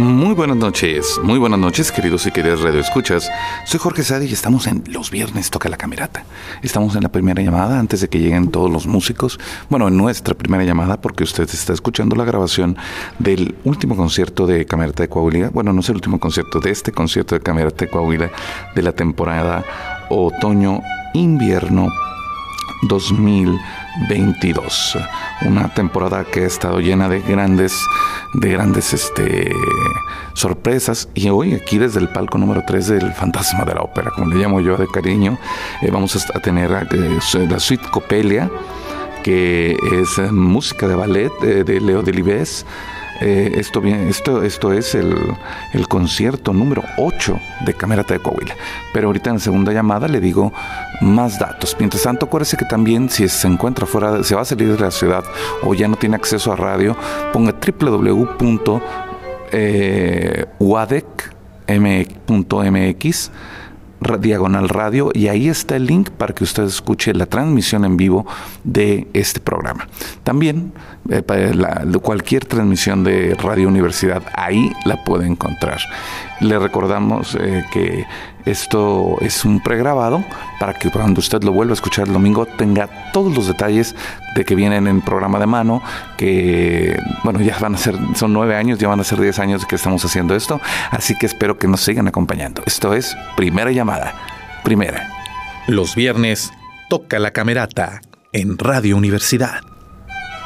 Muy buenas noches, muy buenas noches, queridos y queridas radioescuchas. Soy Jorge Sadi y estamos en Los Viernes Toca la Camerata. Estamos en la primera llamada antes de que lleguen todos los músicos. Bueno, en nuestra primera llamada, porque usted está escuchando la grabación del último concierto de Camerata de Coahuila. Bueno, no es el último concierto, de este concierto de Camerata de Coahuila de la temporada otoño-invierno 2022. Una temporada que ha estado llena de grandes, de grandes este, sorpresas. Y hoy, aquí desde el palco número 3 del Fantasma de la Ópera, como le llamo yo de cariño, eh, vamos a tener eh, la suite Copelia, que es música de ballet eh, de Leo Delibes eh, esto, esto, esto es el, concierto número 8 de Camerata de Coahuila. Pero ahorita en la segunda llamada le digo más datos. Mientras tanto, acuérdese que también si se encuentra fuera, se va a salir de la ciudad o ya no tiene acceso a radio, ponga www.uadec.mx diagonal radio y ahí está el link para que usted escuche la transmisión en vivo de este programa. También eh, cualquier transmisión de Radio Universidad ahí la puede encontrar. Le recordamos eh, que esto es un pregrabado para que cuando usted lo vuelva a escuchar el domingo tenga todos los detalles de que vienen en programa de mano, que bueno, ya van a ser, son nueve años, ya van a ser diez años que estamos haciendo esto, así que espero que nos sigan acompañando. Esto es primera llamada, primera. Los viernes toca la camerata en Radio Universidad.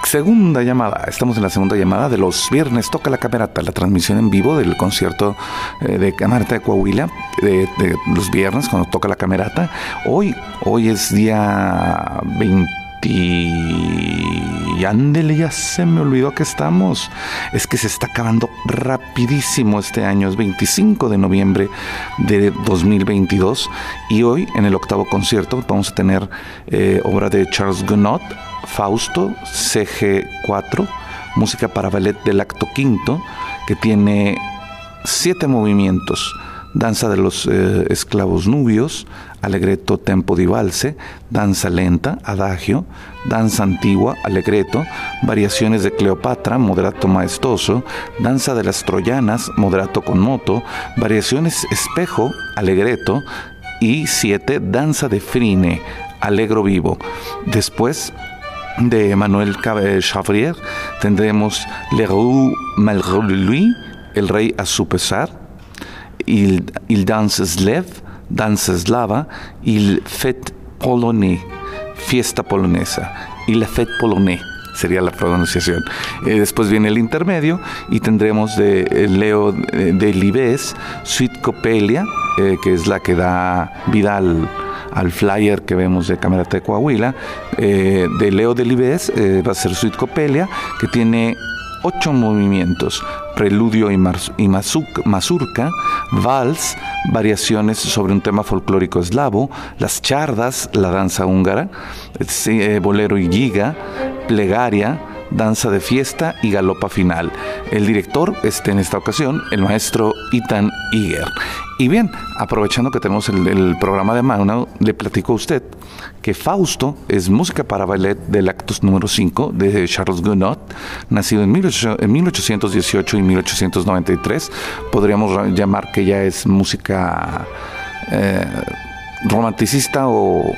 Segunda llamada, estamos en la segunda llamada de los viernes, toca la camerata, la transmisión en vivo del concierto eh, de Camerata de Coahuila, de, los viernes cuando toca la camerata. Hoy, hoy es día 20 y ándele, ya se me olvidó que estamos. Es que se está acabando rapidísimo este año, es 25 de noviembre de 2022 y hoy en el octavo concierto vamos a tener eh, obra de Charles Gounod, Fausto, CG4, música para ballet del acto quinto, que tiene siete movimientos. Danza de los eh, esclavos nubios, alegreto tempo di valse, danza lenta, adagio, danza antigua, alegreto, variaciones de Cleopatra, moderato maestoso, danza de las troyanas, moderato con moto, variaciones espejo, alegreto, y siete, danza de frine, alegro vivo. Después, de Manuel Chavrier tendremos Le Roux malgré lui, El Rey a su pesar, Il, il Danse Slev, Danza Eslava, Il Fête Polonais, Fiesta Polonesa, Il Fête Polonais sería la pronunciación. Eh, después viene el intermedio y tendremos de eh, Leo de Libes, Suite Copelia, eh, que es la que da vida al, flyer que vemos de Cámara de Coahuila, eh, de Leo Delibes, eh, va a ser Suite Copelia, que tiene ocho movimientos, preludio y, y mazurca, vals, variaciones sobre un tema folclórico eslavo, las chardas, la danza húngara, eh, bolero y giga, plegaria, danza de fiesta y galopa final. El director este en esta ocasión, el maestro Itan Iger. Y bien, aprovechando que tenemos el, programa de mano, le platico a usted que Fausto es música para ballet del actus número 5 de Charles Gounod, nacido en, 1818 y 1893. Podríamos llamar que ya es música eh, romanticista o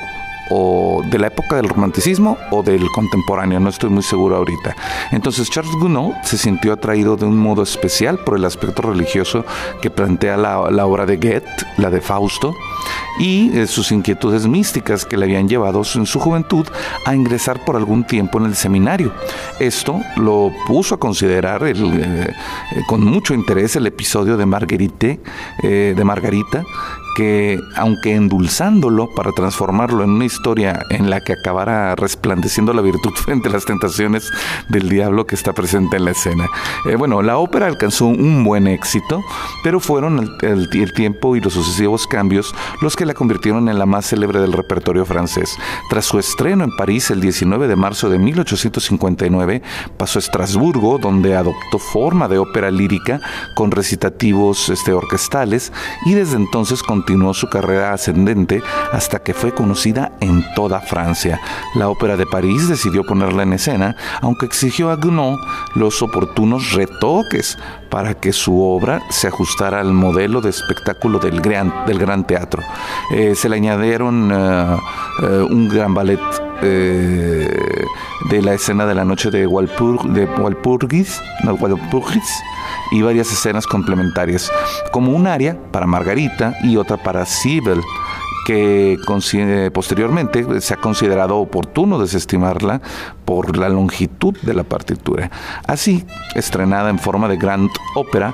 o de la época del romanticismo o del contemporáneo, no estoy muy seguro ahorita. Entonces Charles Gounod se sintió atraído de un modo especial por el aspecto religioso que plantea la, obra de Goethe, la de Fausto, y eh, sus inquietudes místicas que le habían llevado en su juventud a ingresar por algún tiempo en el seminario. Esto lo puso a considerar eh, eh, con mucho interés el episodio de Marguerite, de Margarita, que aunque endulzándolo para transformarlo en una historia en la que acabará resplandeciendo la virtud frente a las tentaciones del diablo que está presente en la escena. Eh, bueno, la ópera alcanzó un buen éxito, pero fueron el, el, tiempo y los sucesivos cambios los que la convirtieron en la más célebre del repertorio francés. Tras su estreno en París el 19 de marzo de 1859, pasó a Estrasburgo, donde adoptó forma de ópera lírica con recitativos este, orquestales y desde entonces continuó su carrera ascendente hasta que fue conocida en toda Francia. La Ópera de París decidió ponerla en escena, aunque exigió a Gounod los oportunos retoques para que su obra se ajustara al modelo de espectáculo del gran, teatro. Eh, se le añadieron eh, eh, un gran ballet de la escena de la noche de, de Walpurgis, Walpurgis y varias escenas complementarias, como un área para Margarita y otra para Sibyl que posteriormente se ha considerado oportuno desestimarla por la longitud de la partitura. Así, estrenada en forma de grand ópera,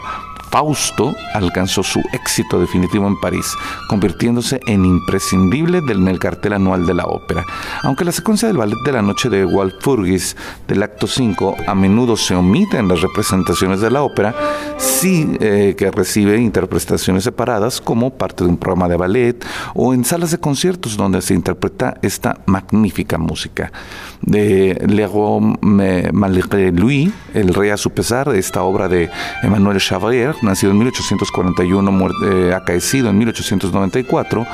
Fausto alcanzó su éxito definitivo en París, convirtiéndose en imprescindible en el cartel anual de la ópera. Aunque la secuencia del ballet de la noche de Walpurgis del acto 5 a menudo se omite en las representaciones de la ópera, sí eh, que recibe interpretaciones separadas como parte de un programa de ballet o en salas de conciertos donde se interpreta esta magnífica música. De Leroy Malgré Louis, El Rey a su pesar, esta obra de Emmanuel Chavrier, nacido en 1841, eh, acaecido en 1894.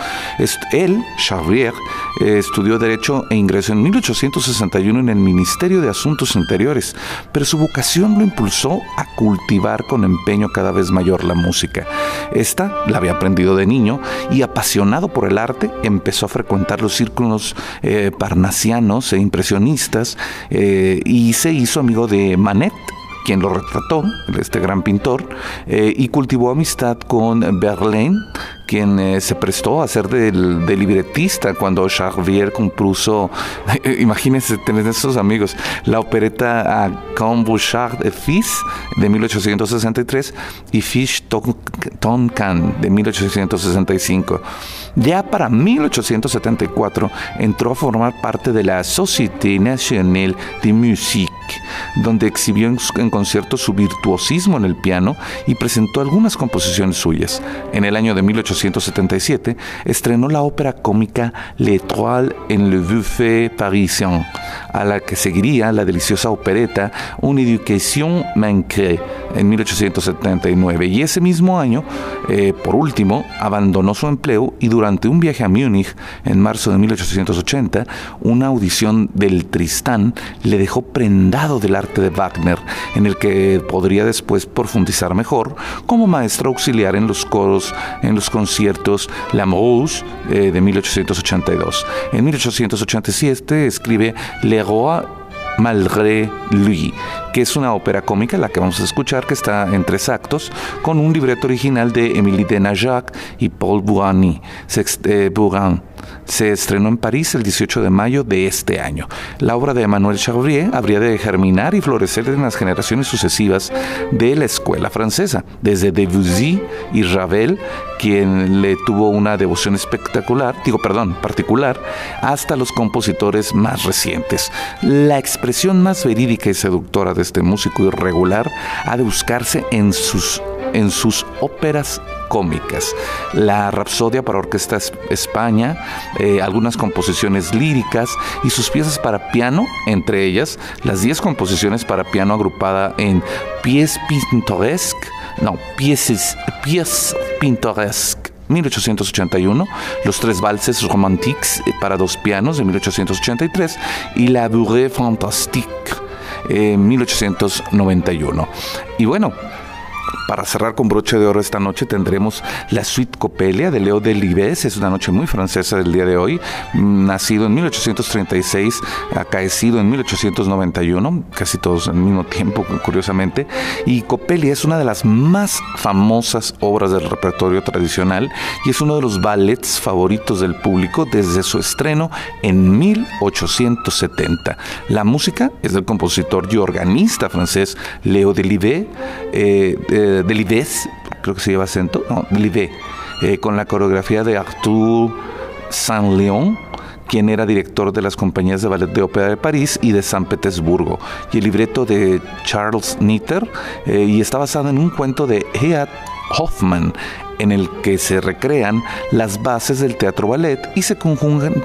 él, Charrier, eh, estudió Derecho e ingresó en 1861 en el Ministerio de Asuntos Interiores, pero su vocación lo impulsó a cultivar con empeño cada vez mayor la música. Esta la había aprendido de niño y apasionado por el arte empezó a frecuentar los círculos eh, parnasianos e impresionistas y se hizo amigo de Manet quien lo retrató, este gran pintor, eh, y cultivó amistad con Verlaine, quien eh, se prestó a ser del, libretista cuando Charvier compuso, imagínense tener esos amigos, la opereta a Comme Bouchard et Fils de 1863 y Fish Tonkan de 1865. Ya para 1874 entró a formar parte de la Société Nationale de Musique, donde exhibió en, conciertos su virtuosismo en el piano y presentó algunas composiciones suyas. En el año de 1877 estrenó la ópera cómica L'Étoile en le Buffet Parisien, a la que seguiría la deliciosa opereta Une éducation manquée en 1879. Y ese mismo año, eh, por último, abandonó su empleo y durante un viaje a Múnich en marzo de 1880, una audición del Tristán le dejó prendado del arte de Wagner, en el que podría después profundizar mejor como maestro auxiliar en los coros, en los conciertos La Mousse eh, de 1882. En 1887 escribe Le Roi Malgré lui, que es una ópera cómica, la que vamos a escuchar, que está en tres actos, con un libreto original de Émilie Denajac y Paul Bourani. Eh, se estrenó en París el 18 de mayo de este año. La obra de Emmanuel Charrier habría de germinar y florecer en las generaciones sucesivas de la escuela francesa, desde Debussy y Ravel, quien le tuvo una devoción espectacular, digo, perdón, particular, hasta los compositores más recientes. La expresión más verídica y seductora de este músico irregular ha de buscarse en sus en sus óperas cómicas. La Rapsodia para Orquesta España, eh, algunas composiciones líricas y sus piezas para piano, entre ellas las 10 composiciones para piano agrupada en Pies Pintoresques, no, Pièces, Pièces Pintoresques 1881, los tres valses romantiques para dos pianos de 1883 y la Bourrée Fantastique en 1891. Y bueno, para cerrar con broche de oro esta noche tendremos la Suite Copelia de Leo Delibes, es una noche muy francesa del día de hoy, mm, nacido en 1836, acaecido en 1891, casi todos al mismo tiempo, curiosamente, y Copelia es una de las más famosas obras del repertorio tradicional y es uno de los ballets favoritos del público desde su estreno en 1870. La música es del compositor y organista francés Leo Delibes, eh, Delibes, creo que se lleva acento, no, Delibes eh, con la coreografía de Arthur Saint-Léon quien era director de las compañías de ballet de ópera de París y de San Petersburgo, y el libreto de Charles Nitter, eh, y está basado en un cuento de Heat Hoffman, en el que se recrean las bases del teatro ballet y se conjugan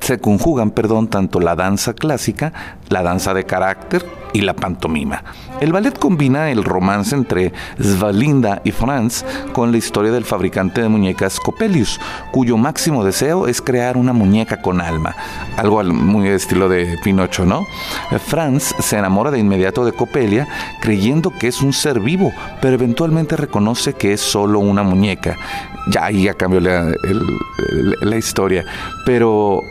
se conjugan, perdón, tanto la danza clásica, la danza de carácter y la pantomima. El ballet combina el romance entre Svalinda y Franz con la historia del fabricante de muñecas Coppelius, cuyo máximo deseo es crear una muñeca con alma, algo muy estilo de Pinocho, ¿no? Franz se enamora de inmediato de Coppelia creyendo que es un ser vivo, pero eventualmente reconoce que es solo una muñeca. Ya ahí ya cambió la, la historia, pero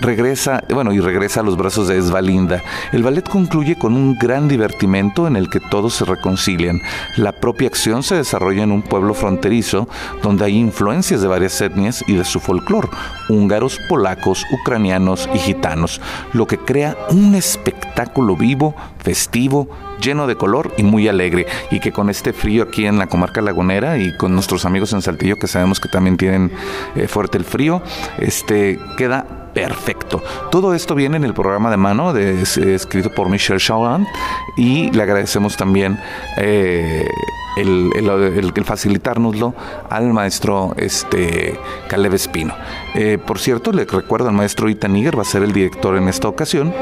regresa, bueno, y regresa a los brazos de Esvalinda. El ballet concluye con un gran divertimento en el que todos se reconcilian. La propia acción se desarrolla en un pueblo fronterizo donde hay influencias de varias etnias y de su folclore, húngaros, polacos, ucranianos y gitanos, lo que crea un espectáculo vivo, festivo, lleno de color y muy alegre. Y que con este frío aquí en la comarca lagunera y con nuestros amigos en Saltillo, que sabemos que también tienen eh, fuerte el frío, este queda perfecto. Todo esto viene en el programa de mano de, escrito por Michelle Chauhan y le agradecemos también eh, el, el, facilitárnoslo al maestro este, Caleb Espino. Eh, por cierto, le recuerdo al maestro Ita Niger, va a ser el director en esta ocasión.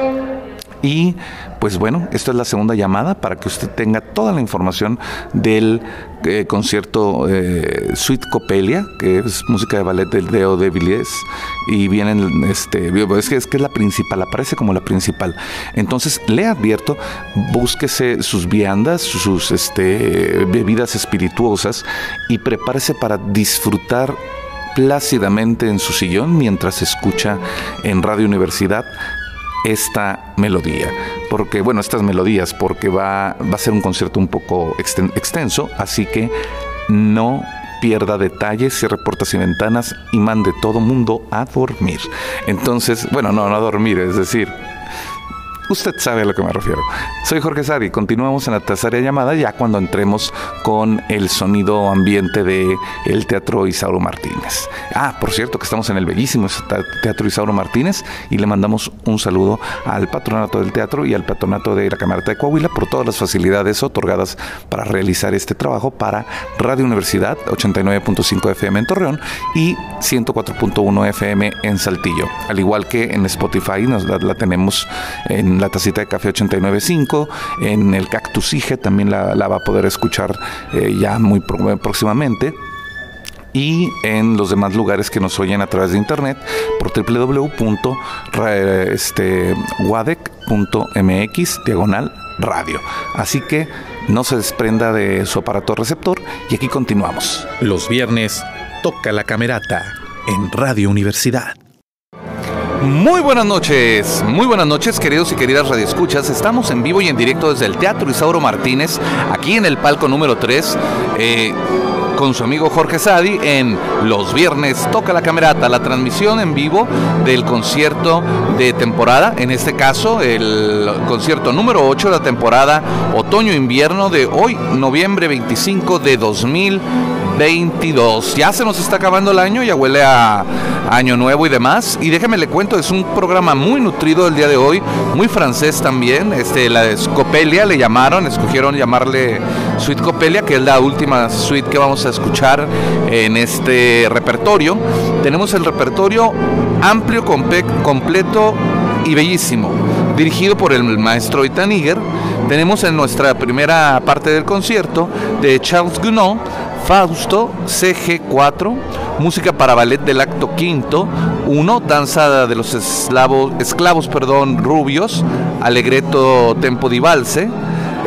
Y pues bueno, esta es la segunda llamada para que usted tenga toda la información del eh, concierto eh, Suite Copelia, que es música de ballet del Deo de Villiers, y vienen, este, es que, es que es la principal, aparece como la principal. Entonces, le advierto, búsquese sus viandas, sus este, bebidas espirituosas y prepárese para disfrutar plácidamente en su sillón mientras escucha en Radio Universidad esta melodía, porque bueno, estas melodías, porque va, va a ser un concierto un poco extenso, así que no pierda detalles, cierre puertas y ventanas y mande todo mundo a dormir. Entonces, bueno, no, no a dormir, es decir, Usted sabe a lo que me refiero. Soy Jorge Sari. Continuamos en la tercera llamada ya cuando entremos con el sonido ambiente de el Teatro Isauro Martínez. Ah, por cierto que estamos en el bellísimo Teatro Isauro Martínez y le mandamos un saludo al patronato del teatro y al patronato de la Cámara de Coahuila por todas las facilidades otorgadas para realizar este trabajo para Radio Universidad 89.5 FM en Torreón y 104.1 FM en Saltillo. Al igual que en Spotify nos la tenemos en la tacita de café 895, en el Cactus Ige también la, va a poder escuchar eh, ya muy próximamente y en los demás lugares que nos oyen a través de internet por www.wadec.mx diagonal radio. Así que no se desprenda de su aparato receptor y aquí continuamos. Los viernes toca la camerata en Radio Universidad. Muy buenas noches, muy buenas noches queridos y queridas radioescuchas. Estamos en vivo y en directo desde el Teatro Isauro Martínez, aquí en el palco número 3. Eh, con su amigo Jorge Sadi en los viernes Toca la Camerata, la transmisión en vivo del concierto de temporada, en este caso el concierto número 8 de la temporada otoño-invierno de hoy, noviembre 25 de 2022. Ya se nos está acabando el año, ya huele a año nuevo y demás. Y déjeme le cuento, es un programa muy nutrido el día de hoy, muy francés también. Este, la de Scopelia le llamaron, escogieron llamarle Suite Copelia, que es la última suite que vamos a escuchar en este repertorio. Tenemos el repertorio amplio, completo y bellísimo, dirigido por el maestro Itaniger. Tenemos en nuestra primera parte del concierto de Charles Gounod, Fausto CG4, música para ballet del acto quinto, 1, danza de los esclavos perdón, rubios, alegreto tempo di valse,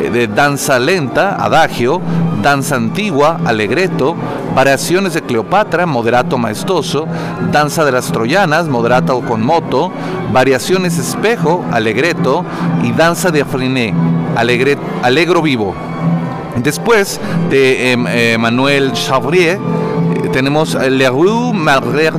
eh, de danza lenta, adagio, danza antigua, alegreto, variaciones de Cleopatra, moderato maestoso, danza de las troyanas, moderato con moto, variaciones espejo, alegreto y danza de afriné, alegre, vivo. Después de em, eh, Manuel Chavrier, eh, tenemos Le Rue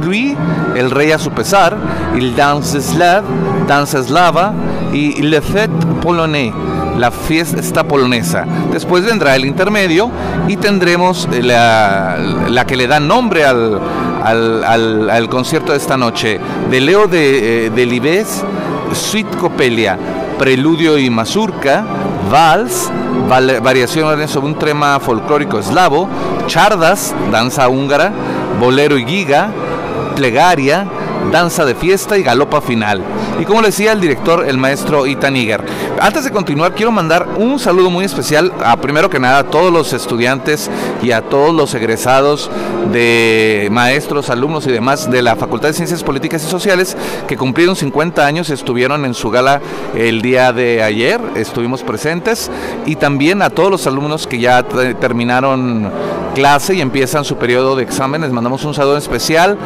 lui, El Rey a su pesar, Il Danse Slav, Danza Eslava y Le Fête Polonais la fiesta polonesa. Después vendrá el intermedio y tendremos la, la que le da nombre al, al, concierto de esta noche, de Leo de, eh, de Libes, Suite Copelia, Preludio y Mazurka, Vals, variaciones sobre un tema folclórico eslavo, Chardas, danza húngara, Bolero y Giga, Plegaria, danza de fiesta y galopa final. Y como le decía el director, el maestro Ethan Iger. Antes de continuar, quiero mandar un saludo muy especial a primero que nada a todos los estudiantes y a todos los egresados de maestros, alumnos y demás de la Facultad de Ciencias Políticas y Sociales que cumplieron 50 años, estuvieron en su gala el día de ayer, estuvimos presentes y también a todos los alumnos que ya terminaron clase y empiezan su periodo de exámenes. Mandamos un saludo especial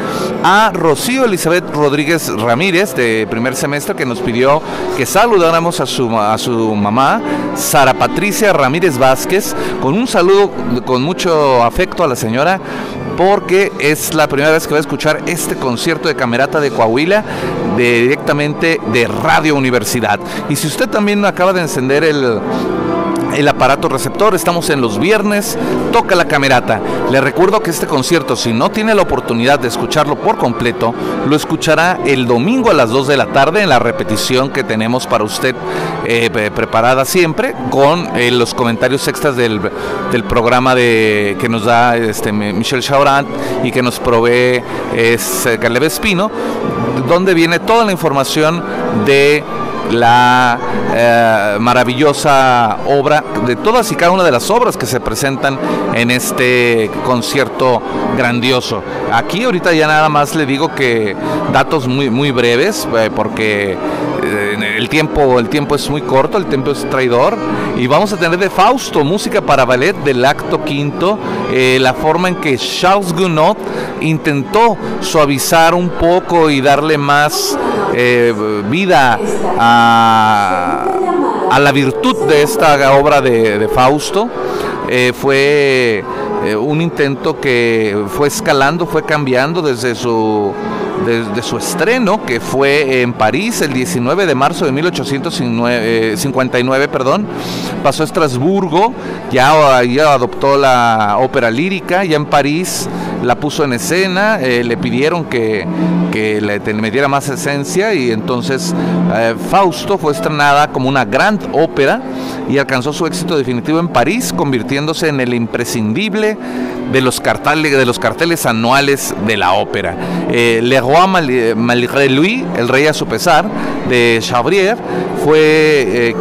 a Rocío Elizabeth Rodríguez Ramírez de primer semestre que nos pidió que saludáramos a su, a su mamá, Sara Patricia Ramírez Vázquez, con un saludo con mucho afecto a la señora porque es la primera vez que va a escuchar este concierto de Camerata de Coahuila directamente de Radio Universidad. Y si usted también acaba de encender el el aparato receptor. Estamos en los viernes, toca la camerata. Le recuerdo que este concierto, si no tiene la oportunidad de escucharlo por completo, lo escuchará el domingo a las 2 de la tarde en la repetición que tenemos para usted eh, preparada siempre con eh, los comentarios extras del, programa de, que nos da este, Michel Chaurant y que nos provee es, Caleb Espino, donde viene toda la información de la eh, maravillosa obra, de todas y cada una de las obras que se presentan en este concierto grandioso. Aquí ahorita ya nada más le digo que datos muy, muy breves, eh, porque el, tiempo, el tiempo es muy corto, el tiempo es traidor, y vamos a tener de Fausto, música para ballet del acto quinto, la forma en que Charles Gounod intentó suavizar un poco y darle más vida a, la virtud de esta obra de, Fausto. Eh, fue eh, un intento que fue escalando, fue cambiando desde su desde su estreno, que fue en París el 19 de marzo de 1859, perdón, pasó a Estrasburgo, ya, ya adoptó la ópera lírica, ya en París la puso en escena, eh, le pidieron que, que le diera más esencia y entonces eh, Fausto fue estrenada como una gran ópera y alcanzó su éxito definitivo en París, convirtiéndose en el imprescindible de los carteles, de los carteles anuales de la ópera. Eh, Le Roi Malgré Lui, El Rey a su pesar, de Chabrier, fue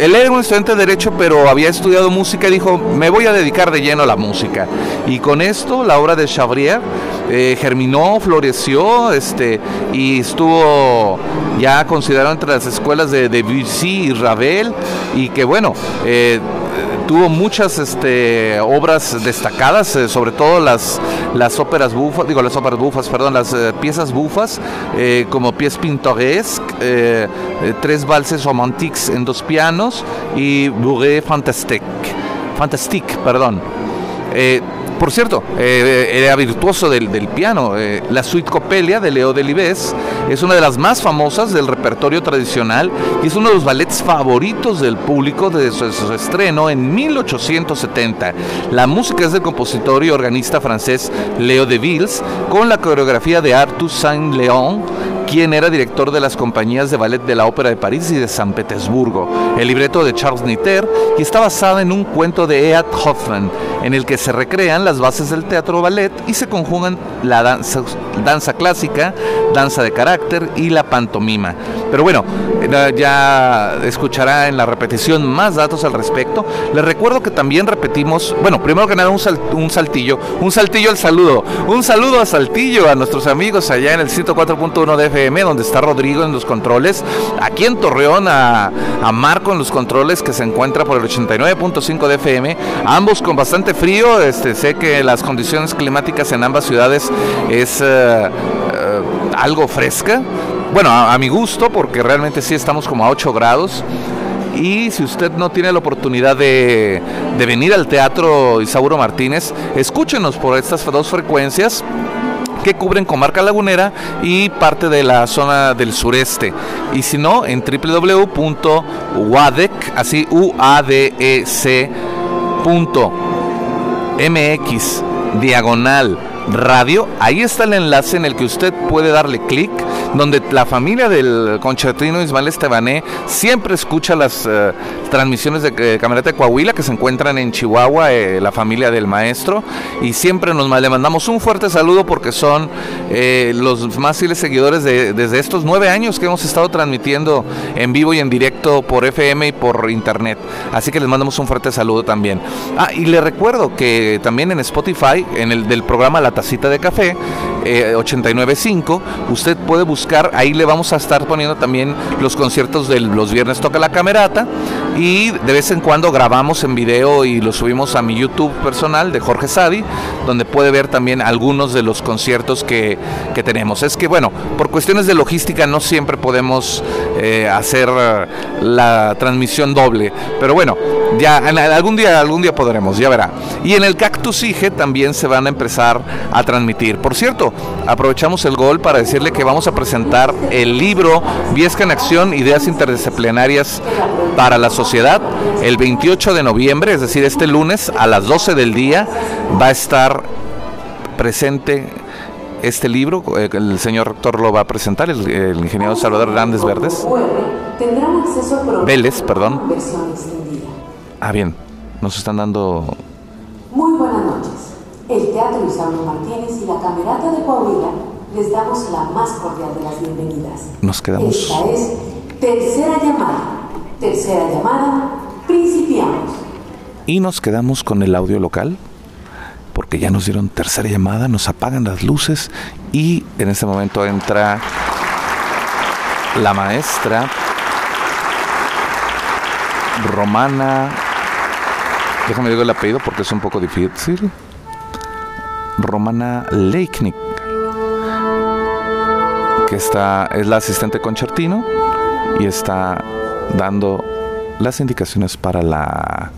él era un estudiante de Derecho, pero había estudiado música y dijo, me voy a dedicar de lleno a la música. Y con esto, la obra de Chabrier eh, germinó, floreció, este, y estuvo ya considerado entre las escuelas de Debussy y Ravel, y que bueno, eh, tuvo muchas este, obras destacadas, eh, sobre todo las, las óperas bufas, digo las óperas bufas, perdón, las eh, piezas bufas, eh, como pies pintoresques, tres valses romantiques en dos pianos y Bourré Fantastique, Fantastique, perdón. Por cierto, eh, era virtuoso del, piano. Eh, la suite Copelia de Leo Delibes es una de las más famosas del repertorio tradicional y es uno de los ballets favoritos del público desde su, estreno en 1870. La música es del compositor y organista francés Leo de Vils con la coreografía de Arthur Saint-Léon quien era director de las compañías de ballet de la Ópera de París y de San Petersburgo. El libreto de Charles Nitter y está basada en un cuento de Ead Hoffman, en el que se recrean las bases del teatro ballet y se conjugan la danza, clásica, danza de carácter y la pantomima. Pero bueno, ya escuchará en la repetición más datos al respecto. Les recuerdo que también repetimos, bueno, primero que nada un, saltillo, un saltillo al saludo, un saludo a Saltillo, a nuestros amigos allá en el 104.1 de FM, donde está Rodrigo en los controles, aquí en Torreón a, Marco en los controles que se encuentra por el 89.5 de FM, ambos con bastante frío, este, sé que las condiciones climáticas en ambas ciudades es eh, eh, algo fresca, bueno, a, mi gusto, porque realmente sí estamos como a 8 grados. Y si usted no tiene la oportunidad de, venir al Teatro Isauro Martínez, escúchenos por estas dos frecuencias que cubren comarca lagunera y parte de la zona del sureste. Y si no, en www.wadec, así e diagonal radio. Ahí está el enlace en el que usted puede darle clic donde la familia del concertino Ismael Estebané siempre escucha las eh, transmisiones de eh, Camerata de Coahuila que se encuentran en Chihuahua, eh, la familia del maestro, y siempre nos le mandamos un fuerte saludo porque son los más fieles seguidores de, desde estos nueve años que hemos estado transmitiendo en vivo y en directo por FM y por internet. Así que les mandamos un fuerte saludo también. Ah, y le recuerdo que también en Spotify, en el del programa La Tacita de Café, 895, usted puede buscar ahí le vamos a estar poniendo también los conciertos de los viernes toca la camerata y de vez en cuando grabamos en video y lo subimos a mi YouTube personal de Jorge Sadi, donde puede ver también algunos de los conciertos que, tenemos. Es que bueno, por cuestiones de logística no siempre podemos eh, hacer la transmisión doble, pero bueno, ya algún día, algún día podremos, ya verá. Y en el Cactus IGE también se van a empezar a transmitir. Por cierto, aprovechamos el gol para decirle que vamos a presentar el libro Viesca en Acción, Ideas Interdisciplinarias para la Sociedad. El 28 de noviembre, es decir, este lunes a las 12 del día, va a estar presente este libro. Eh, el señor rector lo va a presentar, el, ingeniero Salvador Hernández Verdes. Vélez, perdón. Ah, bien, nos están dando... Muy buenas noches. El Teatro Isauro Martínez y la Camerata de Coahuila les damos la más cordial de las bienvenidas. Nos quedamos. Esta es tercera llamada. Tercera llamada, principiamos. Y nos quedamos con el audio local, porque ya nos dieron tercera llamada, nos apagan las luces y en este momento entra la maestra Romana. Déjame digo el apellido porque es un poco difícil. Romana Leiknik que está, es la asistente concertino y está dando las indicaciones para la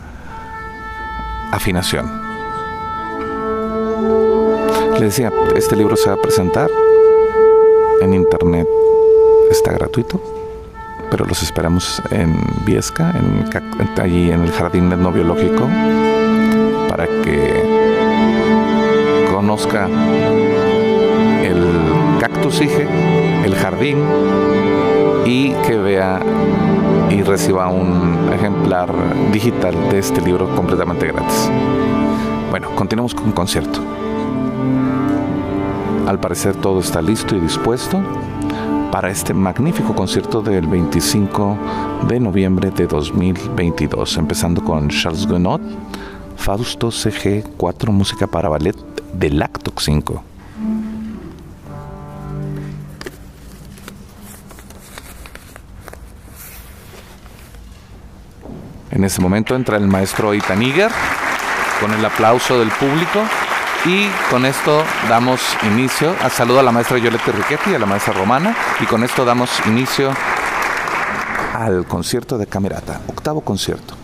afinación. Le decía, este libro se va a presentar en internet, está gratuito, pero los esperamos en Viesca, en, allí en el Jardín No Biológico, para que conozca el Cactus el jardín, y que vea y reciba un ejemplar digital de este libro completamente gratis. Bueno, continuamos con concierto. Al parecer todo está listo y dispuesto para este magnífico concierto del 25 de noviembre de 2022, empezando con Charles Gounod, Fausto CG 4 música para ballet del acto 5. En ese momento entra el maestro Itaniger con el aplauso del público y con esto damos inicio. A saludo a la maestra Yolette Riquetti y a la maestra Romana y con esto damos inicio al concierto de Camerata, octavo concierto.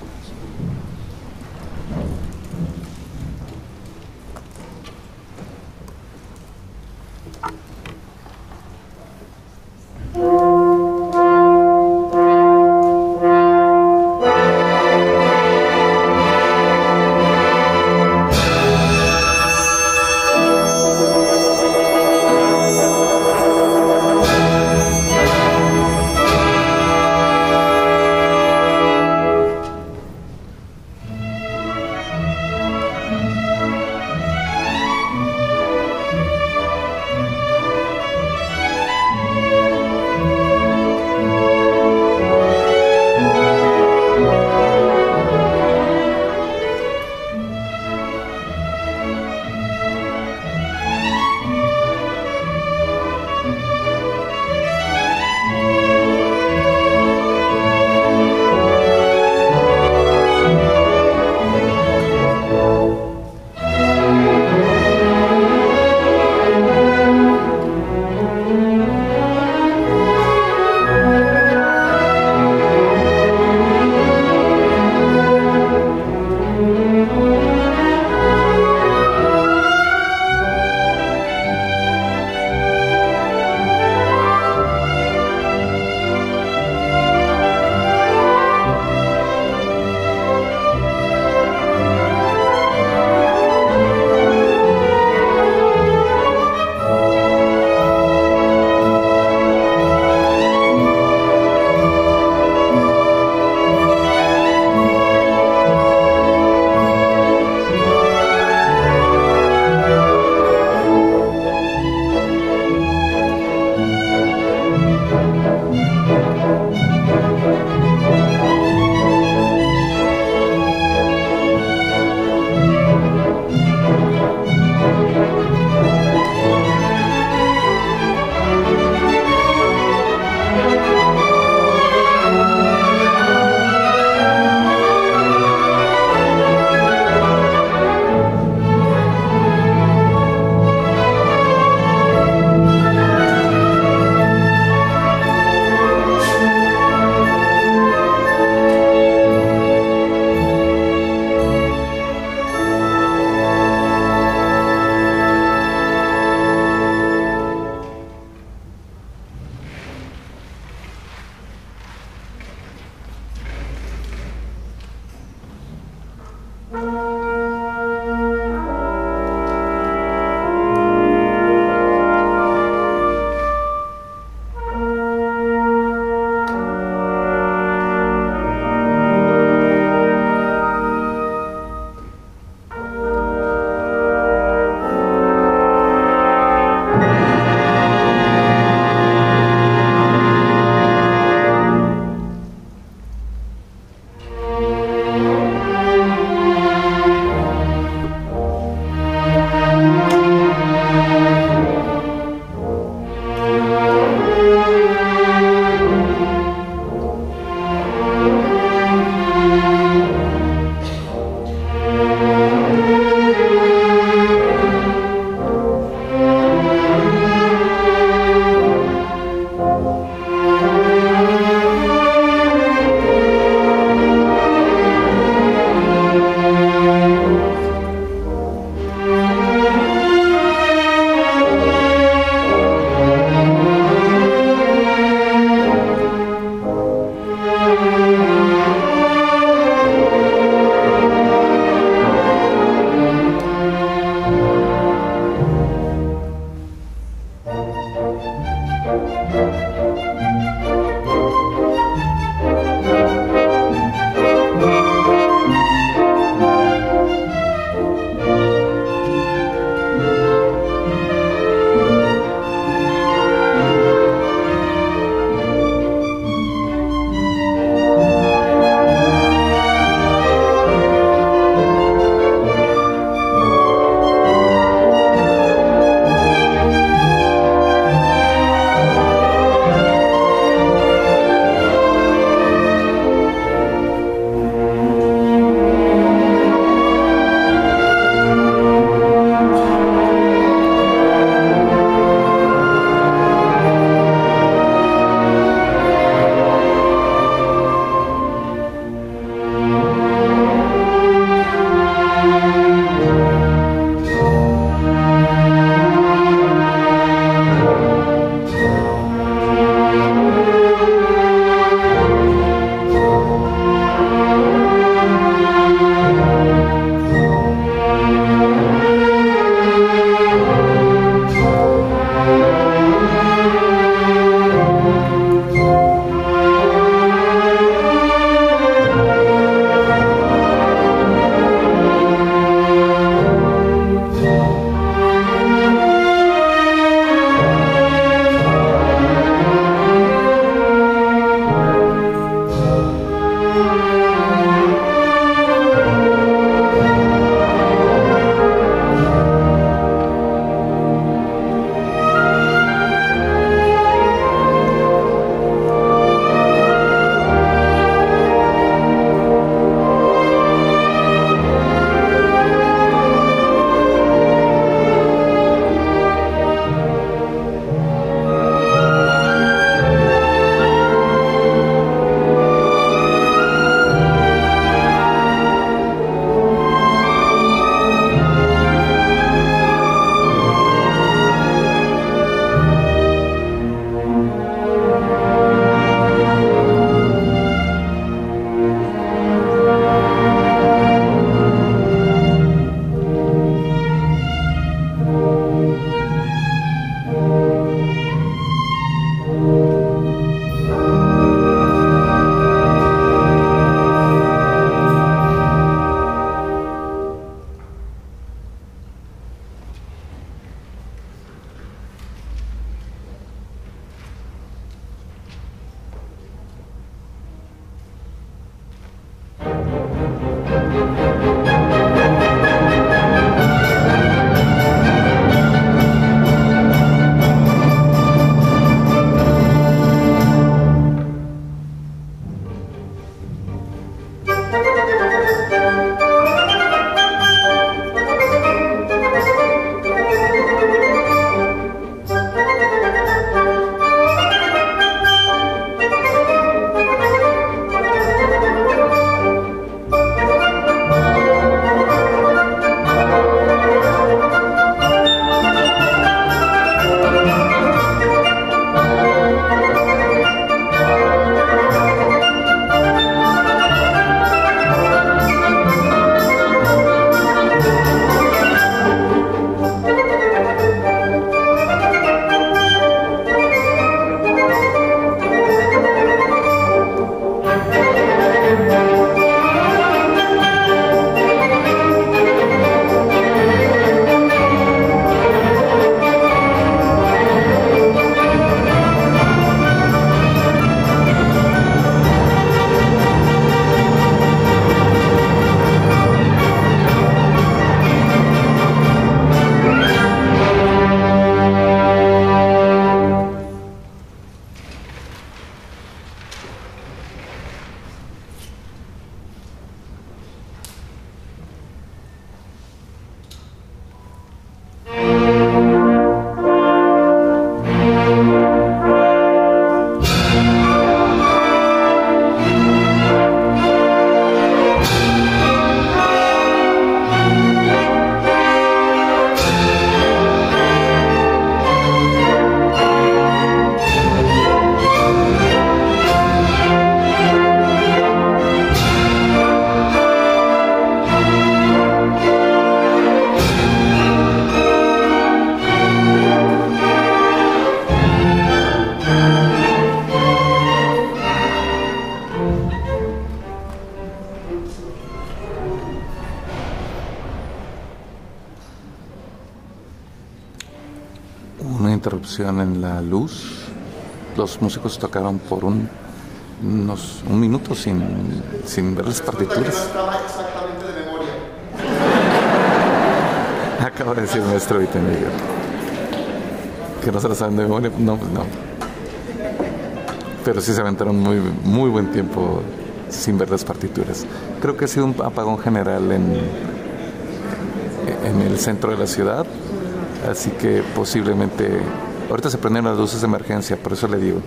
Músicos tocaron por un, unos, un minuto sin, sin ver las partituras. exactamente de memoria. Acaba de decir el maestro. Que no se la saben de memoria. No, pues no. Pero sí se aventaron muy, muy buen tiempo sin ver las partituras. Creo que ha sido un apagón general en, en el centro de la ciudad, así que posiblemente ahorita se prendieron las luces de emergencia, por eso le digo.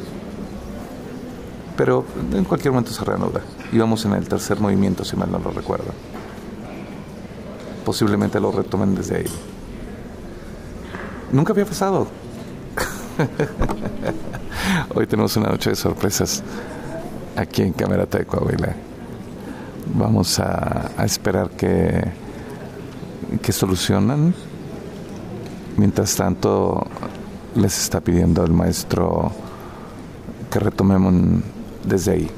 Pero en cualquier momento se reanuda. Íbamos en el tercer movimiento, si mal no lo recuerdo. Posiblemente lo retomen desde ahí. Nunca había pasado. Hoy tenemos una noche de sorpresas aquí en Camerata de Coahuila. Vamos a, a esperar que, que solucionan. Mientras tanto, les está pidiendo el maestro que retomemos desde ahí.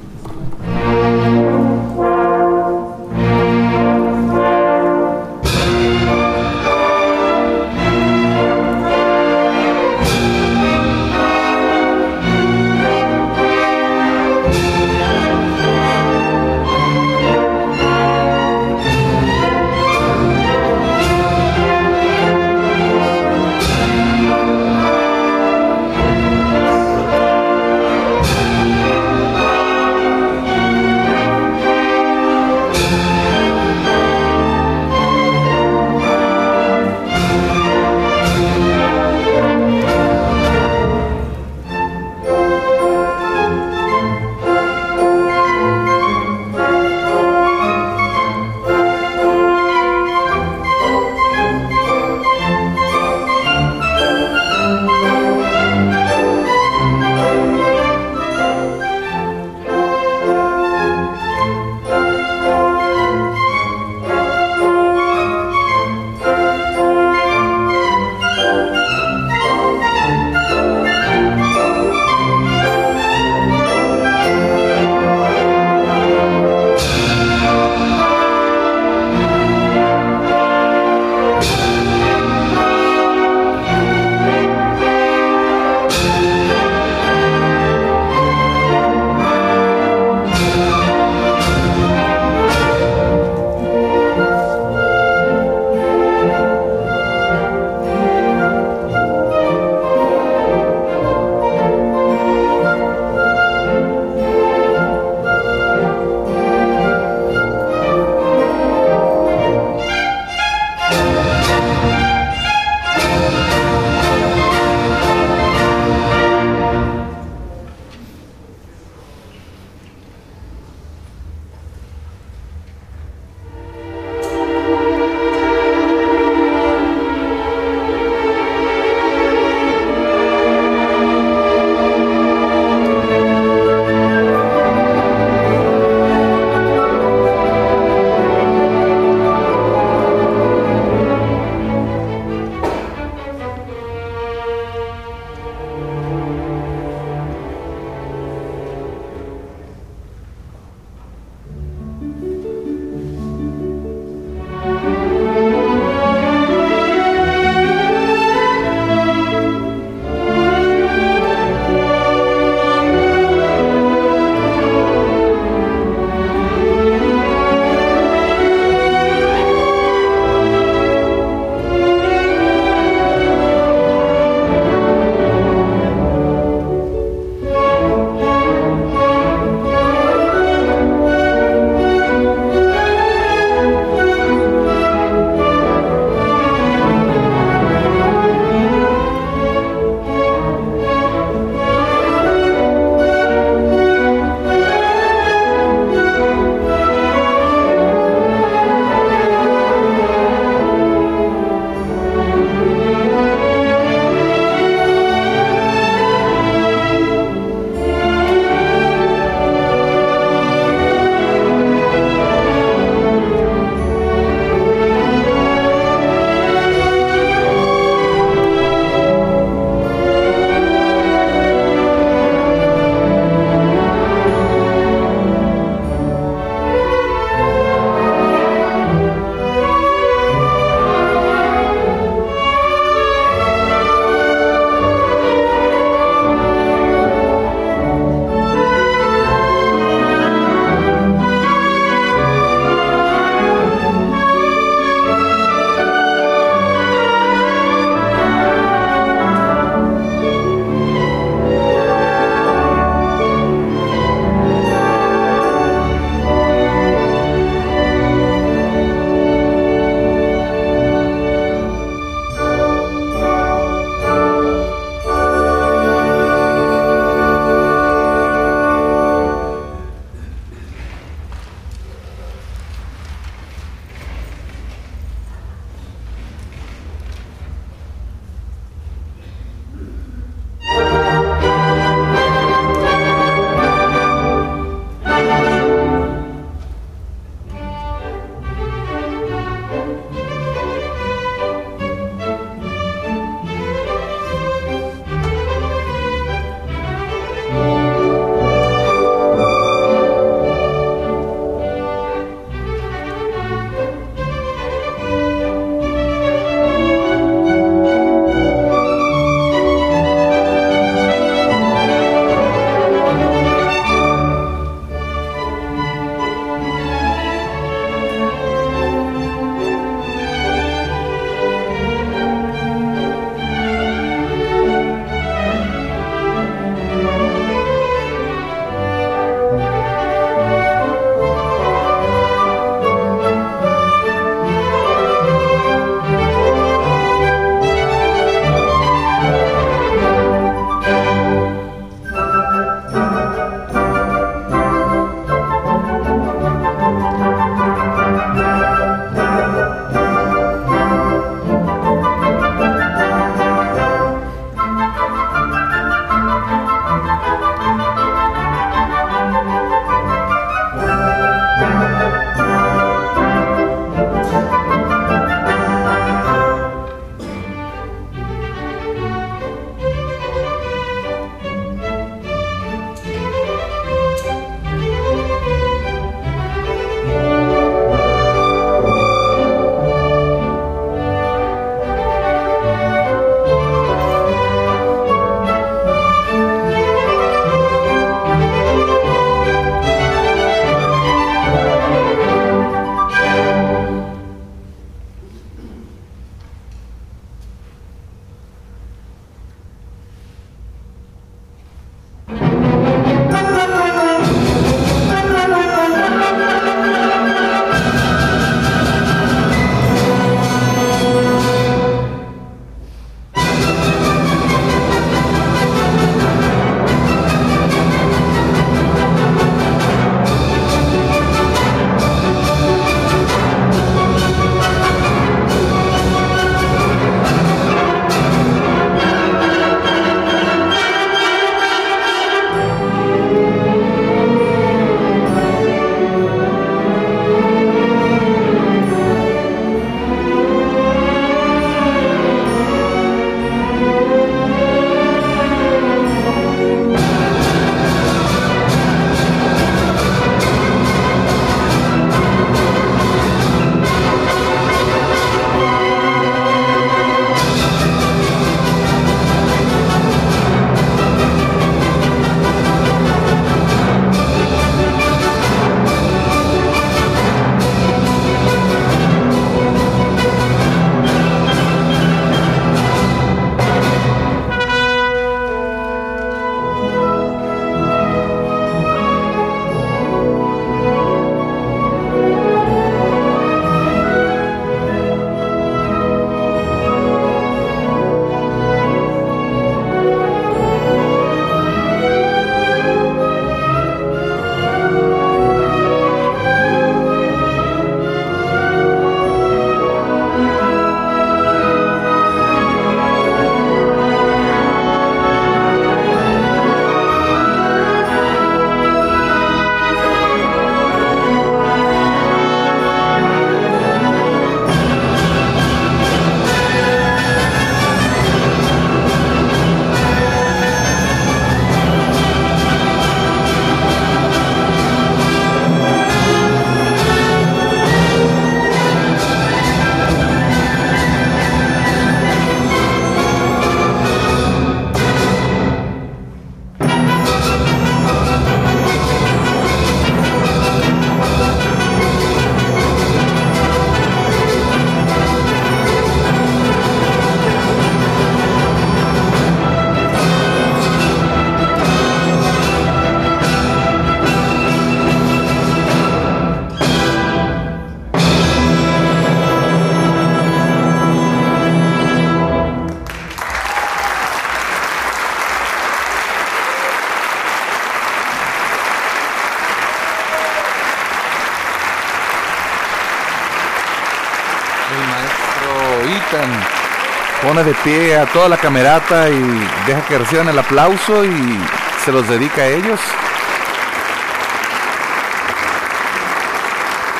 De pie a toda la camerata y deja que reciban el aplauso y se los dedica a ellos.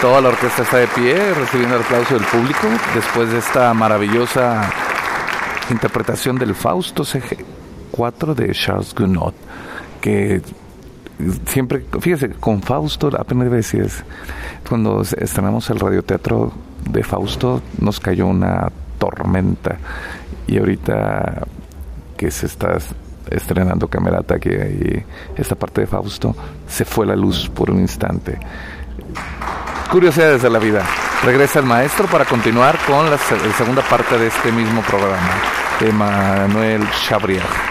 Toda la orquesta está de pie recibiendo el aplauso del público después de esta maravillosa interpretación del Fausto CG4 de Charles Gounod, que siempre, fíjese, con Fausto, apenas a decir, cuando estrenamos el radioteatro de Fausto, nos cayó una tormenta. Y ahorita que se está estrenando Camerata, que esta parte de Fausto, se fue la luz por un instante. Curiosidades de la vida. Regresa el maestro para continuar con la, segunda parte de este mismo programa de Manuel Chabrier.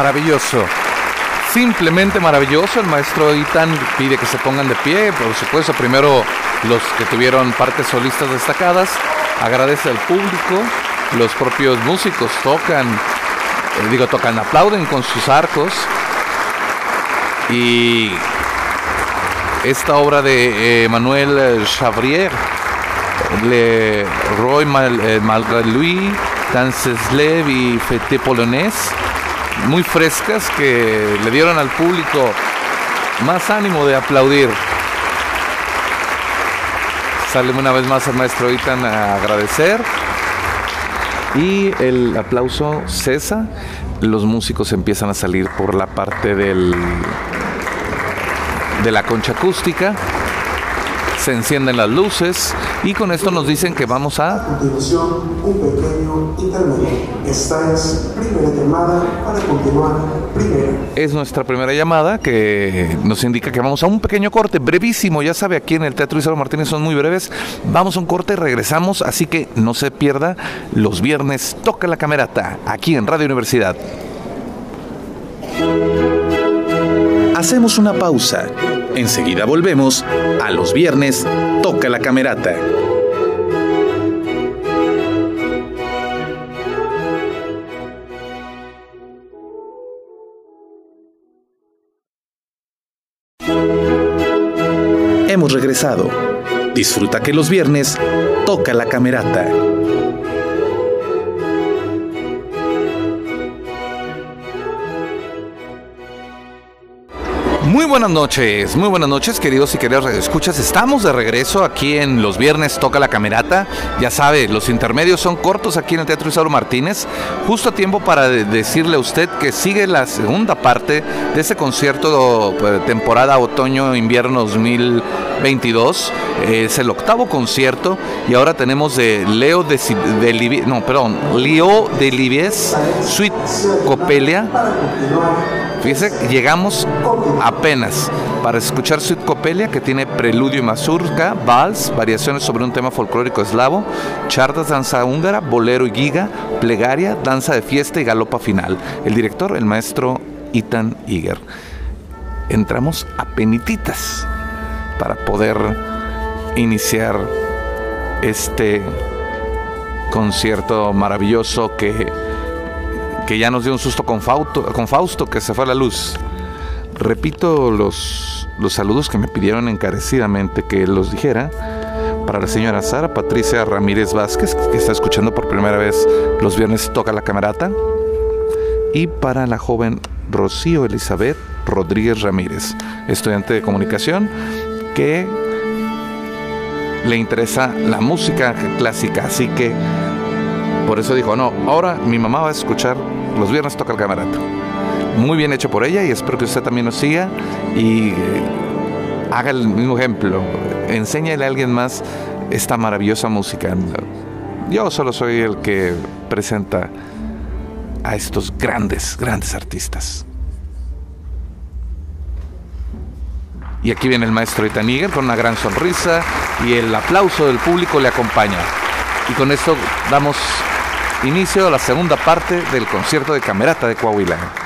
Maravilloso. Simplemente maravilloso. El maestro Itan pide que se pongan de pie. Por supuesto, primero los que tuvieron partes solistas destacadas. Agradece al público. Los propios músicos tocan, eh, digo, tocan, aplauden con sus arcos. Y esta obra de eh, Manuel Chavrier, Le Roy Mal, eh, Malgré Louis, Danceslev y Fete Polonés, muy frescas que le dieron al público más ánimo de aplaudir. Sale una vez más al maestro Itan a agradecer y el aplauso cesa. Los músicos empiezan a salir por la parte del de la concha acústica. Se encienden las luces y con esto nos dicen que vamos a... A continuación, un pequeño intermedio. Esta es primera llamada para continuar primera. Es nuestra primera llamada que nos indica que vamos a un pequeño corte, brevísimo, ya sabe, aquí en el Teatro Isabel Martínez son muy breves. Vamos a un corte, regresamos, así que no se pierda los viernes Toca la Camerata, aquí en Radio Universidad. Hacemos una pausa. Enseguida volvemos a los viernes Toca la Camerata. Hemos regresado. Disfruta que los viernes toca la camerata. Muy buenas noches, muy buenas noches queridos y queridas radioescuchas. Estamos de regreso aquí en los viernes Toca la Camerata. Ya sabe, los intermedios son cortos aquí en el Teatro Isauro Martínez. Justo a tiempo para de- decirle a usted que sigue la segunda parte de ese concierto eh, temporada otoño-invierno 2022. Es el octavo concierto y ahora tenemos de Leo de, de no, perdón, Leo de Livies, Suite Copelia. Fíjese, llegamos apenas para escuchar Suite Copelia, que tiene preludio y mazurka, vals, variaciones sobre un tema folclórico eslavo, chardas, danza húngara, bolero y giga, plegaria, danza de fiesta y galopa final. El director, el maestro Itan Iger. Entramos a penititas para poder iniciar este concierto maravilloso que que ya nos dio un susto con, Fausto, con Fausto, que se fue a la luz. Repito los, los saludos que me pidieron encarecidamente que los dijera para la señora Sara Patricia Ramírez Vázquez, que está escuchando por primera vez los viernes Toca la Camerata, y para la joven Rocío Elizabeth Rodríguez Ramírez, estudiante de comunicación, que le interesa la música clásica, así que por eso dijo, no, ahora mi mamá va a escuchar los viernes toca el camarata. Muy bien hecho por ella y espero que usted también nos siga y eh, haga el mismo ejemplo. Enséñale a alguien más esta maravillosa música. Yo solo soy el que presenta a estos grandes, grandes artistas. Y aquí viene el maestro Itaniger con una gran sonrisa y el aplauso del público le acompaña. Y con esto damos inicio a la segunda parte del concierto de Camerata de Coahuila.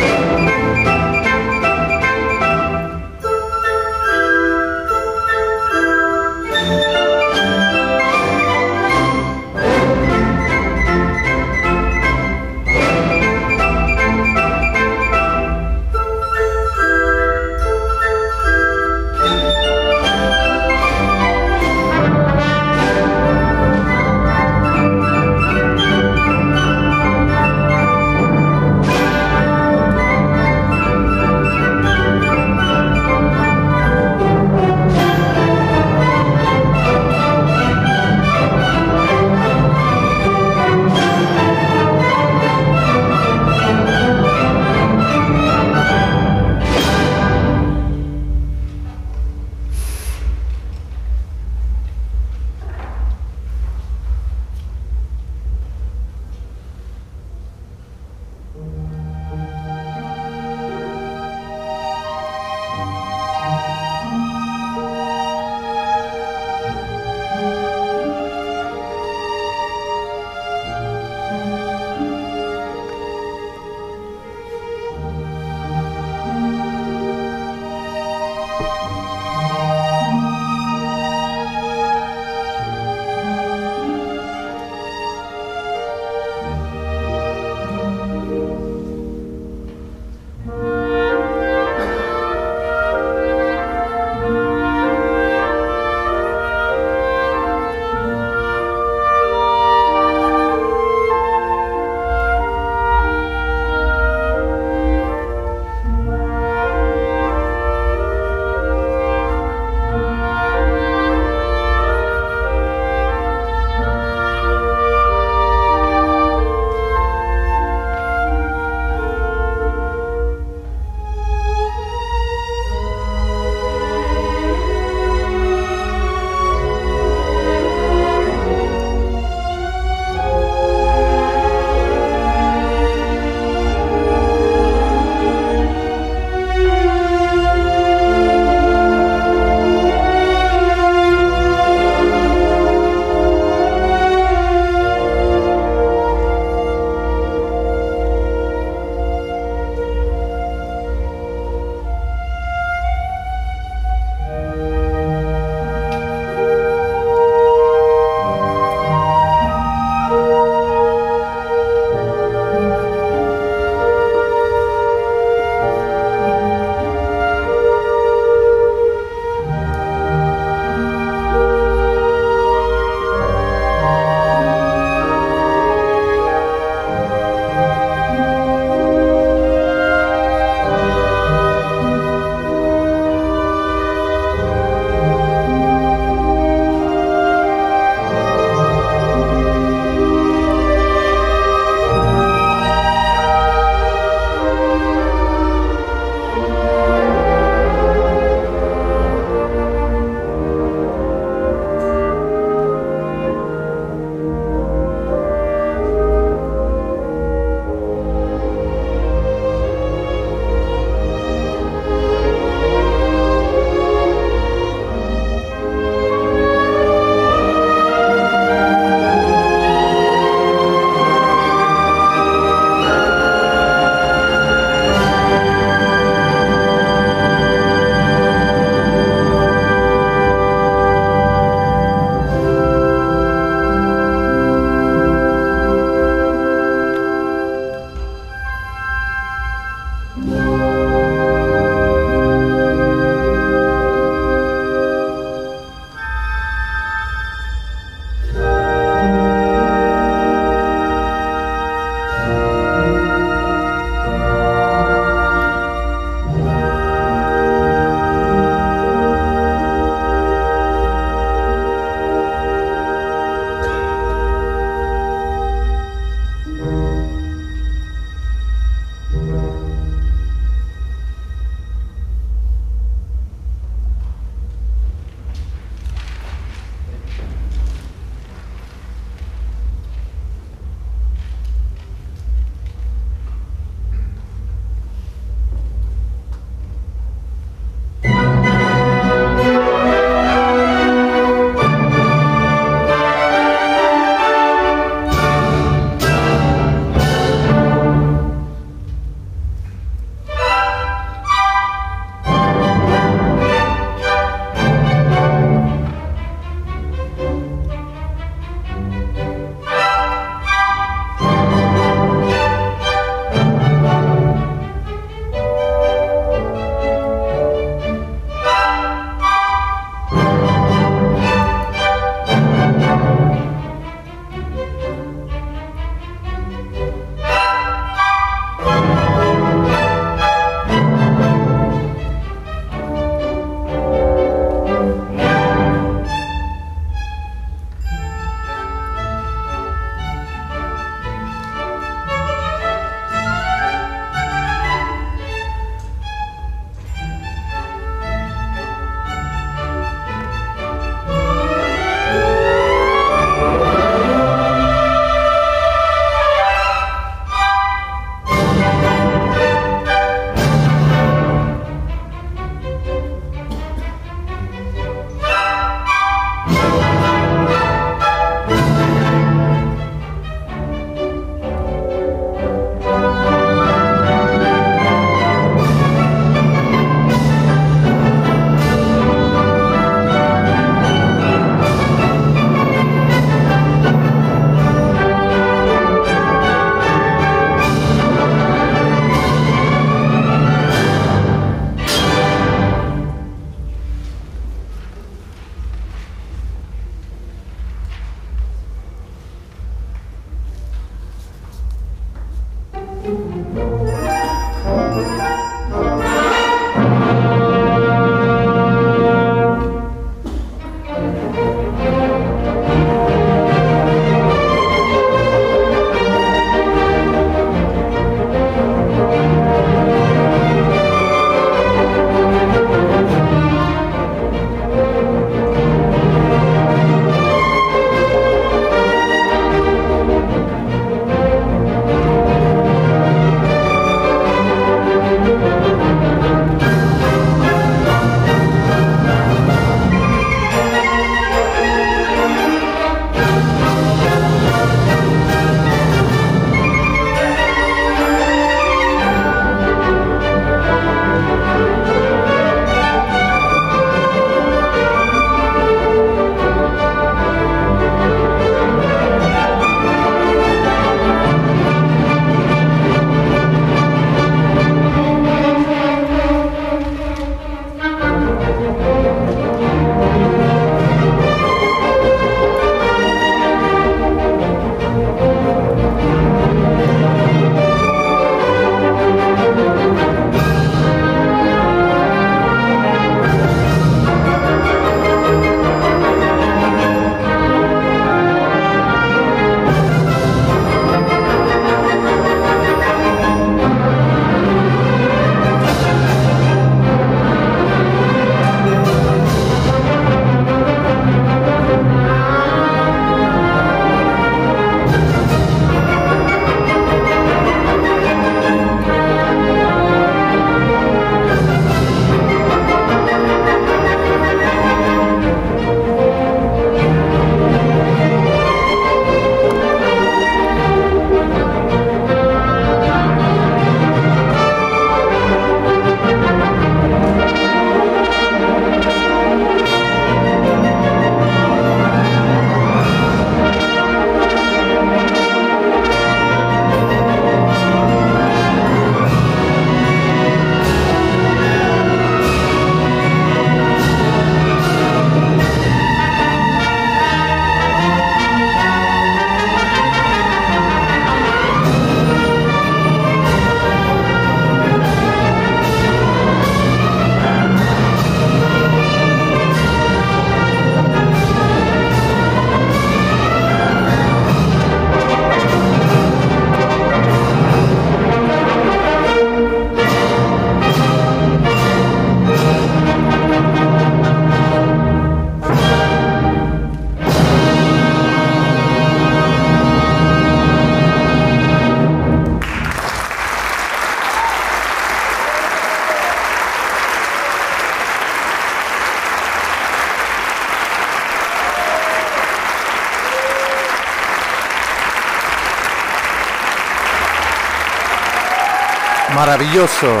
Maravilloso,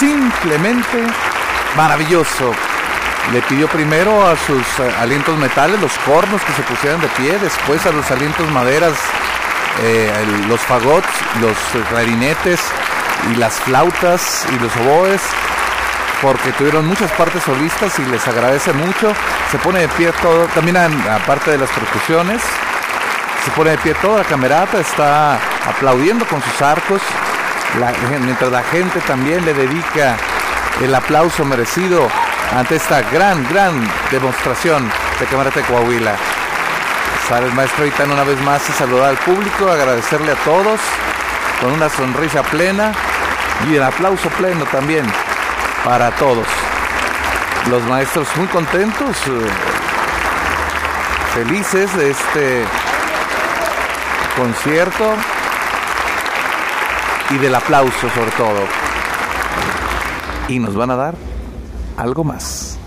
simplemente maravilloso. Le pidió primero a sus eh, alientos metales los cornos que se pusieran de pie, después a los alientos maderas, eh, los fagots, los clarinetes y las flautas y los oboes, porque tuvieron muchas partes solistas y les agradece mucho. Se pone de pie todo, también aparte de las percusiones, se pone de pie toda la camerata, está aplaudiendo con sus arcos, mientras la gente también le dedica el aplauso merecido ante esta gran, gran demostración de Camerata de Coahuila. Sale el maestro Itán una vez más y saludar al público, agradecerle a todos con una sonrisa plena y el aplauso pleno también para todos. Los maestros muy contentos, eh, felices de este concierto y del aplauso sobre todo. Y nos van a dar algo más.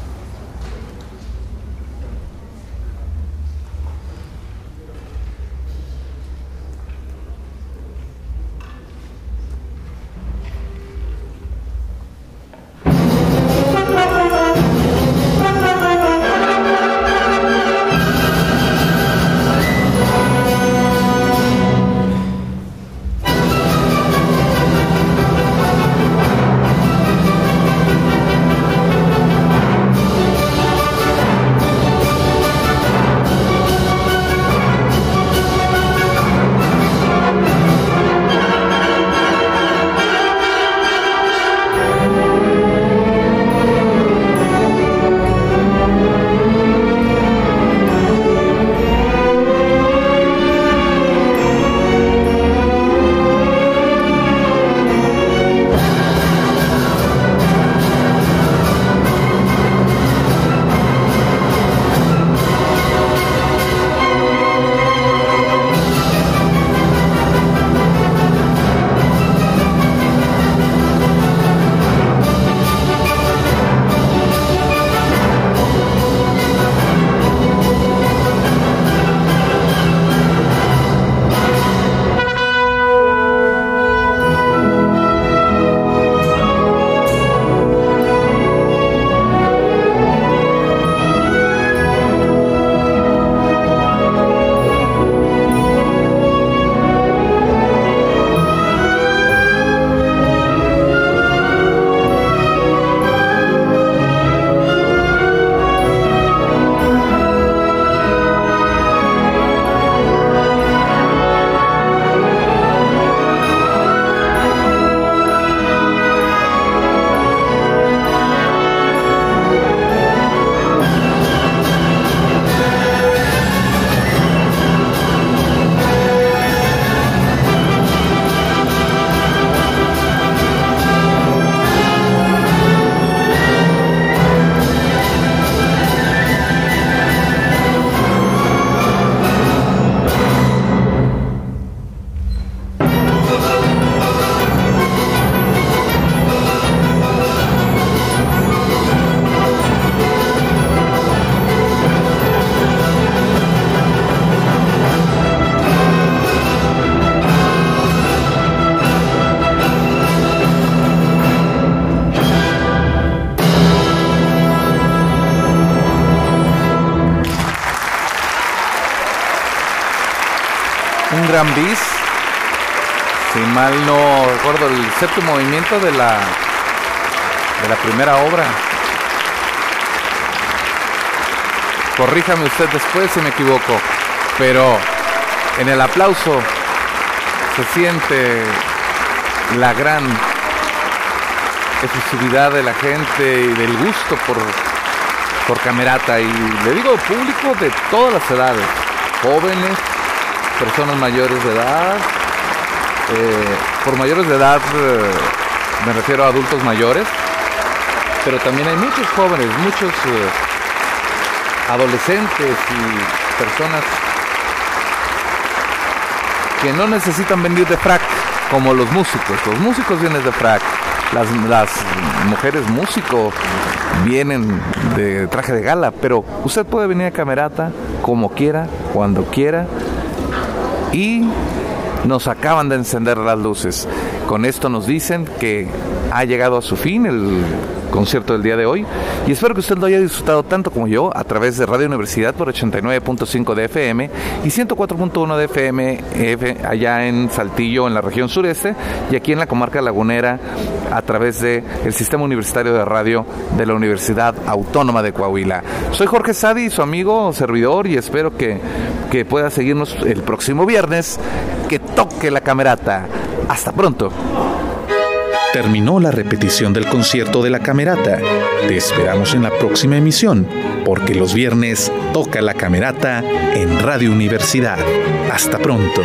Bis. Si mal no recuerdo, el séptimo movimiento de la, de la primera obra. Corríjame usted después si me equivoco, pero en el aplauso se siente la gran efusividad de la gente y del gusto por, por Camerata. Y le digo público de todas las edades, jóvenes, personas mayores de edad. eh, por mayores de edad eh, me refiero a adultos mayores, pero también hay muchos jóvenes, muchos eh, adolescentes y personas que no necesitan venir de frac como los músicos. Los músicos vienen de frac. Las, las mujeres músicos vienen de traje de gala, pero usted puede venir a Camerata como quiera, cuando quiera y nos acaban de encender las luces. Con esto nos dicen que ha llegado a su fin el concierto del día de hoy y espero que usted lo haya disfrutado tanto como yo a través de Radio Universidad por 89.5 de FM y 104.1 de FM allá en Saltillo en la región sureste y aquí en la comarca lagunera a través de el Sistema Universitario de Radio de la Universidad Autónoma de Coahuila. Soy Jorge Sadi, su amigo, servidor y espero que, que pueda seguirnos el próximo viernes, que toque la camerata. Hasta pronto. Terminó la repetición del concierto de la Camerata. Te esperamos en la próxima emisión, porque los viernes toca la Camerata en Radio Universidad. Hasta pronto.